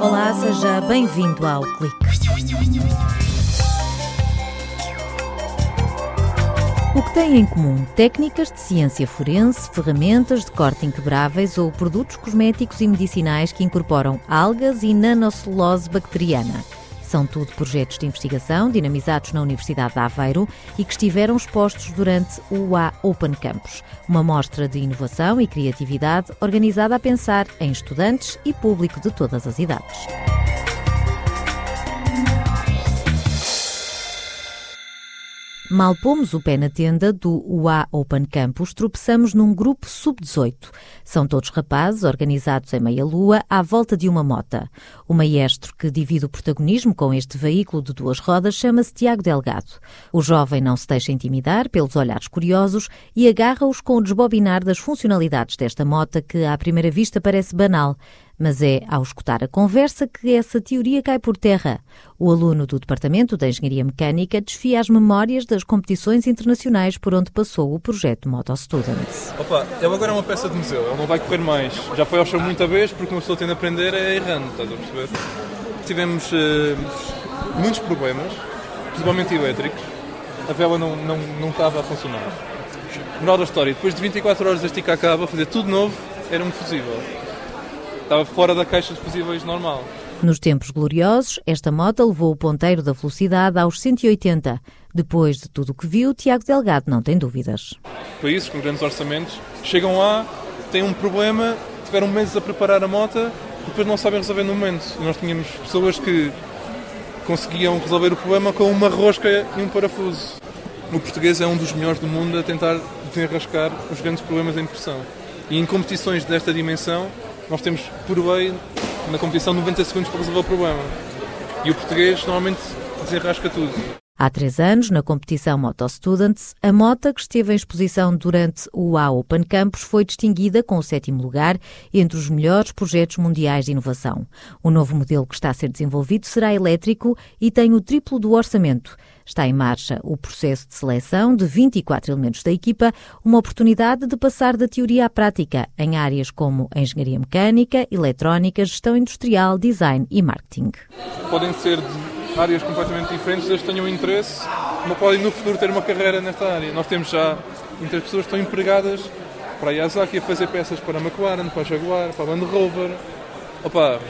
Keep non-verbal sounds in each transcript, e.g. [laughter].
Olá, seja bem-vindo ao Clique. O que têm em comum? Técnicas de ciência forense, ferramentas de corte inquebráveis ou produtos cosméticos e medicinais que incorporam algas e nanocelulose bacteriana. São tudo projetos de investigação dinamizados na Universidade de Aveiro e que estiveram expostos durante o UA Open Campus, uma mostra de inovação e criatividade organizada a pensar em estudantes e público de todas as idades. Mal pomos o pé na tenda do UA Open Campus, tropeçamos num grupo sub-18. São todos rapazes organizados em meia-lua à volta de uma mota. O maestro que divide o protagonismo com este veículo de duas rodas chama-se Tiago Delgado. O jovem não se deixa intimidar pelos olhares curiosos e agarra-os com o desbobinar das funcionalidades desta mota que, à primeira vista, parece banal mas é ao escutar a conversa que essa teoria cai por terra. O aluno do Departamento de Engenharia Mecânica desfia as memórias das competições internacionais por onde passou o projeto Moto Students. Opa, ele agora é uma peça de museu, ele não vai correr mais. Já foi ao chão muita vez porque uma pessoa tende a aprender é errando, estás a perceber? Tivemos uh, muitos problemas, principalmente elétricos. A vela não, não, não estava a funcionar. Moral da história, depois de 24 horas este acaba, fazer tudo novo, era um fusível estava fora da caixa de fusíveis normal. Nos tempos gloriosos, esta moto levou o ponteiro da velocidade aos 180. Depois de tudo o que viu, Tiago Delgado não tem dúvidas. Países com grandes orçamentos chegam lá, têm um problema, tiveram meses a preparar a moto e depois não sabem resolver no momento. E nós tínhamos pessoas que conseguiam resolver o problema com uma rosca e um parafuso. O português é um dos melhores do mundo a tentar desenrascar os grandes problemas da impressão. E em competições desta dimensão, nós temos, por lei, na competição 90 segundos para resolver o problema. E o português normalmente desenrasca tudo. Há três anos, na competição Moto Students, a moto que esteve em exposição durante o A Open Campus foi distinguida com o sétimo lugar entre os melhores projetos mundiais de inovação. O novo modelo que está a ser desenvolvido será elétrico e tem o triplo do orçamento. Está em marcha o processo de seleção de 24 elementos da equipa, uma oportunidade de passar da teoria à prática em áreas como engenharia mecânica, eletrónica, gestão industrial, design e marketing. Podem ser de áreas completamente diferentes, desde que tenham interesse, mas podem no futuro ter uma carreira nesta área. Nós temos já muitas pessoas que estão empregadas para a Yazaki a fazer peças para a McLaren, para a Jaguar, para a Land Rover. Opa,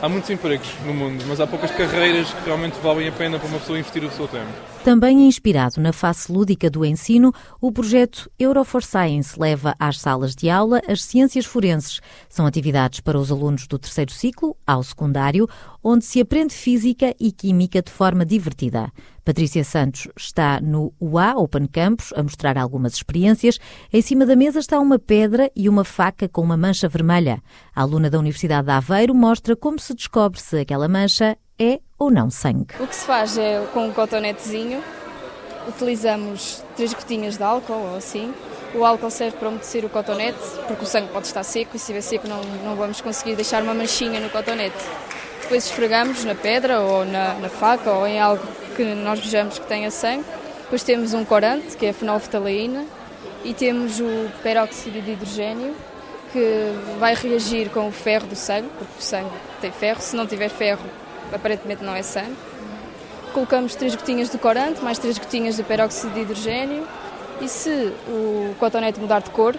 Há muitos empregos no mundo, mas há poucas carreiras que realmente valem a pena para uma pessoa investir o seu tempo. Também inspirado na face lúdica do ensino, o projeto Euro for Science leva às salas de aula as ciências forenses. São atividades para os alunos do terceiro ciclo ao secundário, onde se aprende física e química de forma divertida. Patrícia Santos está no UA Open Campus a mostrar algumas experiências. Em cima da mesa está uma pedra e uma faca com uma mancha vermelha. A aluna da Universidade de Aveiro mostra como se descobre se aquela mancha é ou não sangue. O que se faz é com um cotonetezinho, utilizamos três gotinhas de álcool ou assim. O álcool serve para umedecer o cotonete, porque o sangue pode estar seco e se estiver seco não, não vamos conseguir deixar uma manchinha no cotonete. Depois esfregamos na pedra ou na, na faca ou em algo que nós vejamos que tenha sangue. Depois temos um corante, que é a fenolftaleína, e temos o peróxido de hidrogênio, que vai reagir com o ferro do sangue, porque o sangue tem ferro. Se não tiver ferro, aparentemente não é sangue. Colocamos três gotinhas de corante, mais três gotinhas de peróxido de hidrogênio e se o cotonete mudar de cor,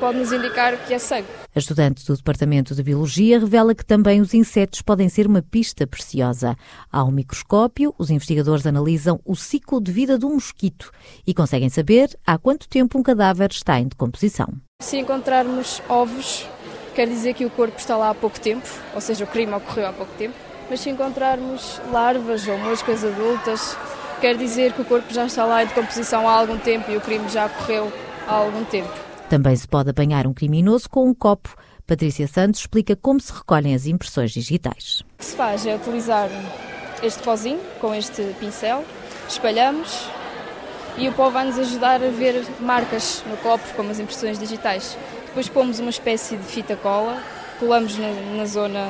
pode nos indicar que é sangue. A estudante do Departamento de Biologia revela que também os insetos podem ser uma pista preciosa. Ao microscópio, os investigadores analisam o ciclo de vida do mosquito e conseguem saber há quanto tempo um cadáver está em decomposição. Se encontrarmos ovos, quer dizer que o corpo está lá há pouco tempo, ou seja, o crime ocorreu há pouco tempo mas se encontrarmos larvas ou moscas adultas, quer dizer que o corpo já está lá em decomposição há algum tempo e o crime já ocorreu há algum tempo. Também se pode apanhar um criminoso com um copo. Patrícia Santos explica como se recolhem as impressões digitais. O que se faz é utilizar este pozinho com este pincel, espalhamos e o pó vai nos ajudar a ver marcas no copo, como as impressões digitais. Depois pomos uma espécie de fita cola, colamos na, na zona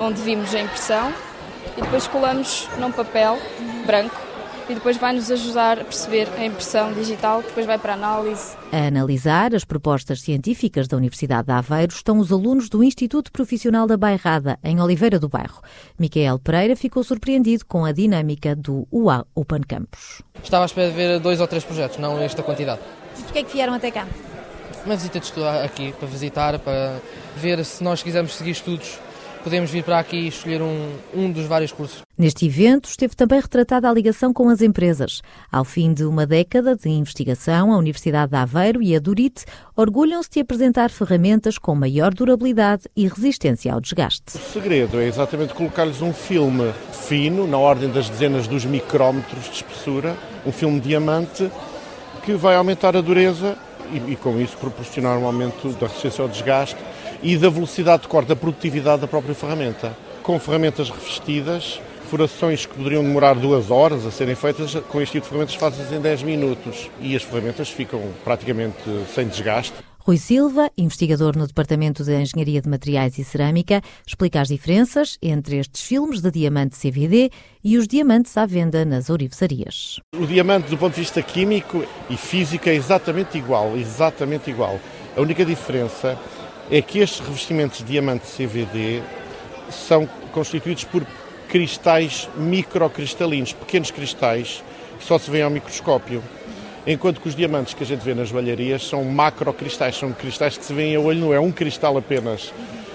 onde vimos a impressão e depois colamos num papel branco e depois vai nos ajudar a perceber a impressão digital, que depois vai para a análise. A analisar as propostas científicas da Universidade de Aveiro estão os alunos do Instituto Profissional da Bairrada, em Oliveira do Bairro. Micael Pereira ficou surpreendido com a dinâmica do UA Open Campus. Estava à espera de ver dois ou três projetos, não esta quantidade. E porquê é que vieram até cá? Uma visita de estudo aqui, para visitar, para ver se nós quisermos seguir estudos podemos vir para aqui e escolher um, um dos vários cursos. Neste evento esteve também retratada a ligação com as empresas. Ao fim de uma década de investigação, a Universidade de Aveiro e a Durite orgulham-se de apresentar ferramentas com maior durabilidade e resistência ao desgaste. O segredo é exatamente colocar-lhes um filme fino, na ordem das dezenas dos micrómetros de espessura, um filme diamante, que vai aumentar a dureza e, e com isso proporcionar um aumento da resistência ao desgaste e da velocidade de corte, da produtividade da própria ferramenta. Com ferramentas revestidas, furações que poderiam demorar duas horas a serem feitas, com este tipo de ferramentas fazem em 10 minutos e as ferramentas ficam praticamente sem desgaste. Rui Silva, investigador no Departamento de Engenharia de Materiais e Cerâmica, explica as diferenças entre estes filmes de diamante CVD e os diamantes à venda nas ouriveçarias. O diamante, do ponto de vista químico e físico, é exatamente igual, exatamente igual. A única diferença é que estes revestimentos de diamante CVD são constituídos por cristais microcristalinos, pequenos cristais que só se vêem ao microscópio. Enquanto que os diamantes que a gente vê nas joalharias são macrocristais, são cristais que se veem a olho nu, é um cristal apenas.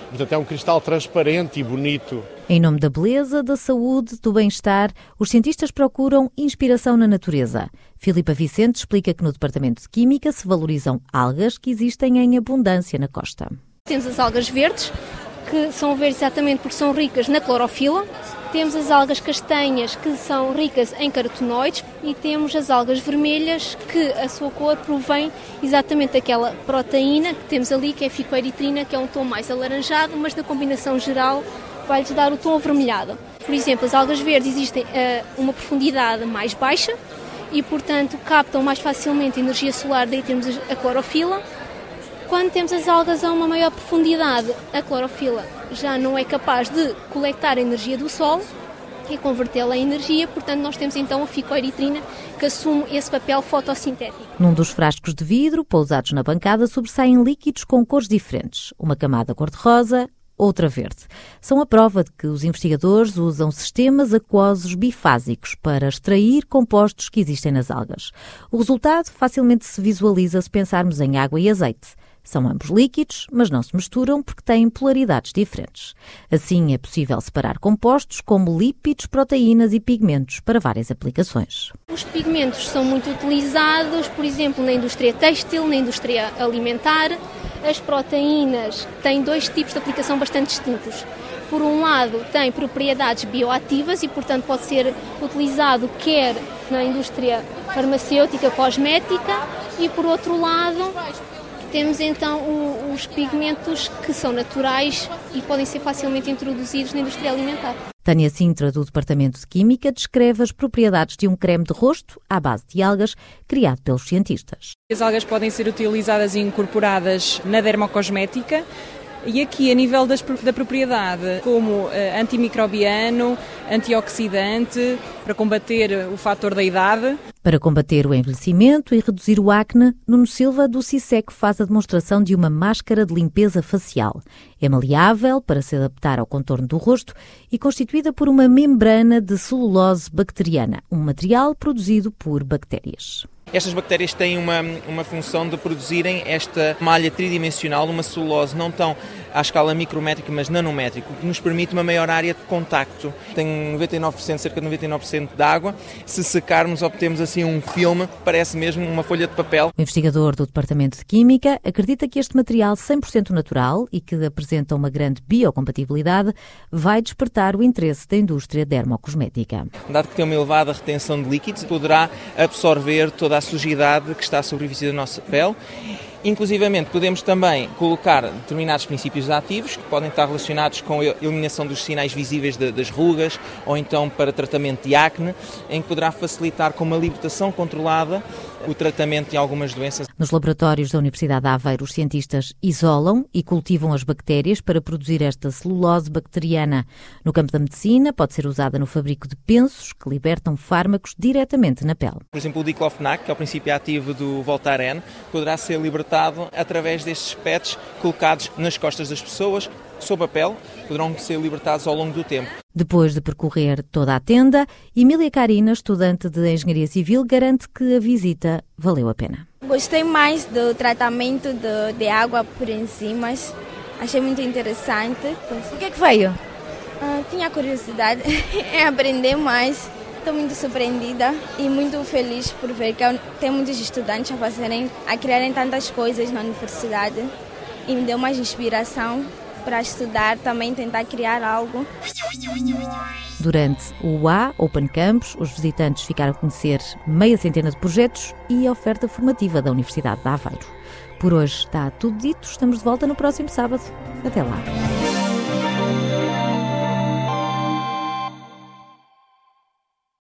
Portanto, é um cristal transparente e bonito. Em nome da beleza, da saúde, do bem-estar, os cientistas procuram inspiração na natureza. Filipa Vicente explica que no Departamento de Química se valorizam algas que existem em abundância na costa. Temos as algas verdes, que são verdes exatamente porque são ricas na clorofila. Temos as algas castanhas, que são ricas em carotenoides, e temos as algas vermelhas, que a sua cor provém exatamente daquela proteína que temos ali, que é a ficoeritrina, que é um tom mais alaranjado, mas na combinação geral vai-lhes dar o tom avermelhado. Por exemplo, as algas verdes existem a uma profundidade mais baixa, e, portanto, captam mais facilmente energia solar, daí temos a clorofila. Quando temos as algas a uma maior profundidade, a clorofila já não é capaz de coletar a energia do Sol e convertê-la em energia, portanto nós temos então a ficoeritrina que assume esse papel fotossintético. Num dos frascos de vidro pousados na bancada sobressaem líquidos com cores diferentes, uma camada cor-de-rosa, outra verde. São a prova de que os investigadores usam sistemas aquosos bifásicos para extrair compostos que existem nas algas. O resultado facilmente se visualiza se pensarmos em água e azeite. São ambos líquidos, mas não se misturam porque têm polaridades diferentes. Assim, é possível separar compostos como lípidos, proteínas e pigmentos para várias aplicações. Os pigmentos são muito utilizados, por exemplo, na indústria têxtil, na indústria alimentar. As proteínas têm dois tipos de aplicação bastante distintos. Por um lado, tem propriedades bioativas e, portanto, pode ser utilizado quer na indústria farmacêutica, cosmética, e por outro lado, temos então o, os pigmentos que são naturais e podem ser facilmente introduzidos na indústria alimentar. Tânia Sintra, do Departamento de Química, descreve as propriedades de um creme de rosto à base de algas criado pelos cientistas. As algas podem ser utilizadas e incorporadas na dermocosmética, e aqui, a nível das, da propriedade, como uh, antimicrobiano, antioxidante, para combater o fator da idade. Para combater o envelhecimento e reduzir o acne, Nuno Silva do CISEC faz a demonstração de uma máscara de limpeza facial. É maleável para se adaptar ao contorno do rosto e constituída por uma membrana de celulose bacteriana, um material produzido por bactérias. Estas bactérias têm uma, uma função de produzirem esta malha tridimensional, uma celulose não tão à escala micrométrica, mas nanométrica, o que nos permite uma maior área de contacto. Tem 99%, cerca de 99% de água. Se secarmos, obtemos assim um filme parece mesmo uma folha de papel. O investigador do Departamento de Química acredita que este material 100% natural e que apresenta uma grande biocompatibilidade vai despertar o interesse da indústria dermocosmética. Dado que tem uma elevada retenção de líquidos, poderá absorver toda a sujidade que está a superfície da nossa pele. Inclusivamente, podemos também colocar determinados princípios ativos que podem estar relacionados com a eliminação dos sinais visíveis de, das rugas ou então para tratamento de acne, em que poderá facilitar com uma libertação controlada o tratamento de algumas doenças. Nos laboratórios da Universidade de Aveiro, os cientistas isolam e cultivam as bactérias para produzir esta celulose bacteriana. No campo da medicina, pode ser usada no fabrico de pensos que libertam fármacos diretamente na pele. Por exemplo, o diclofenac, que é o princípio ativo do Voltaren, poderá ser libertado através destes pets colocados nas costas das pessoas, sob a pele, poderão ser libertados ao longo do tempo. Depois de percorrer toda a tenda, Emília Carina, estudante de Engenharia Civil, garante que a visita valeu a pena. Gostei mais do tratamento de, de água por enzimas, achei muito interessante. O que é que veio? Uh, tinha curiosidade [laughs] em aprender mais. Estou muito surpreendida e muito feliz por ver que tem muitos estudantes a fazerem, a criarem tantas coisas na universidade e me deu mais inspiração para estudar, também tentar criar algo. Durante o A Open Campus, os visitantes ficaram a conhecer meia centena de projetos e a oferta formativa da Universidade de Aveiro. Por hoje está tudo dito, estamos de volta no próximo sábado. Até lá.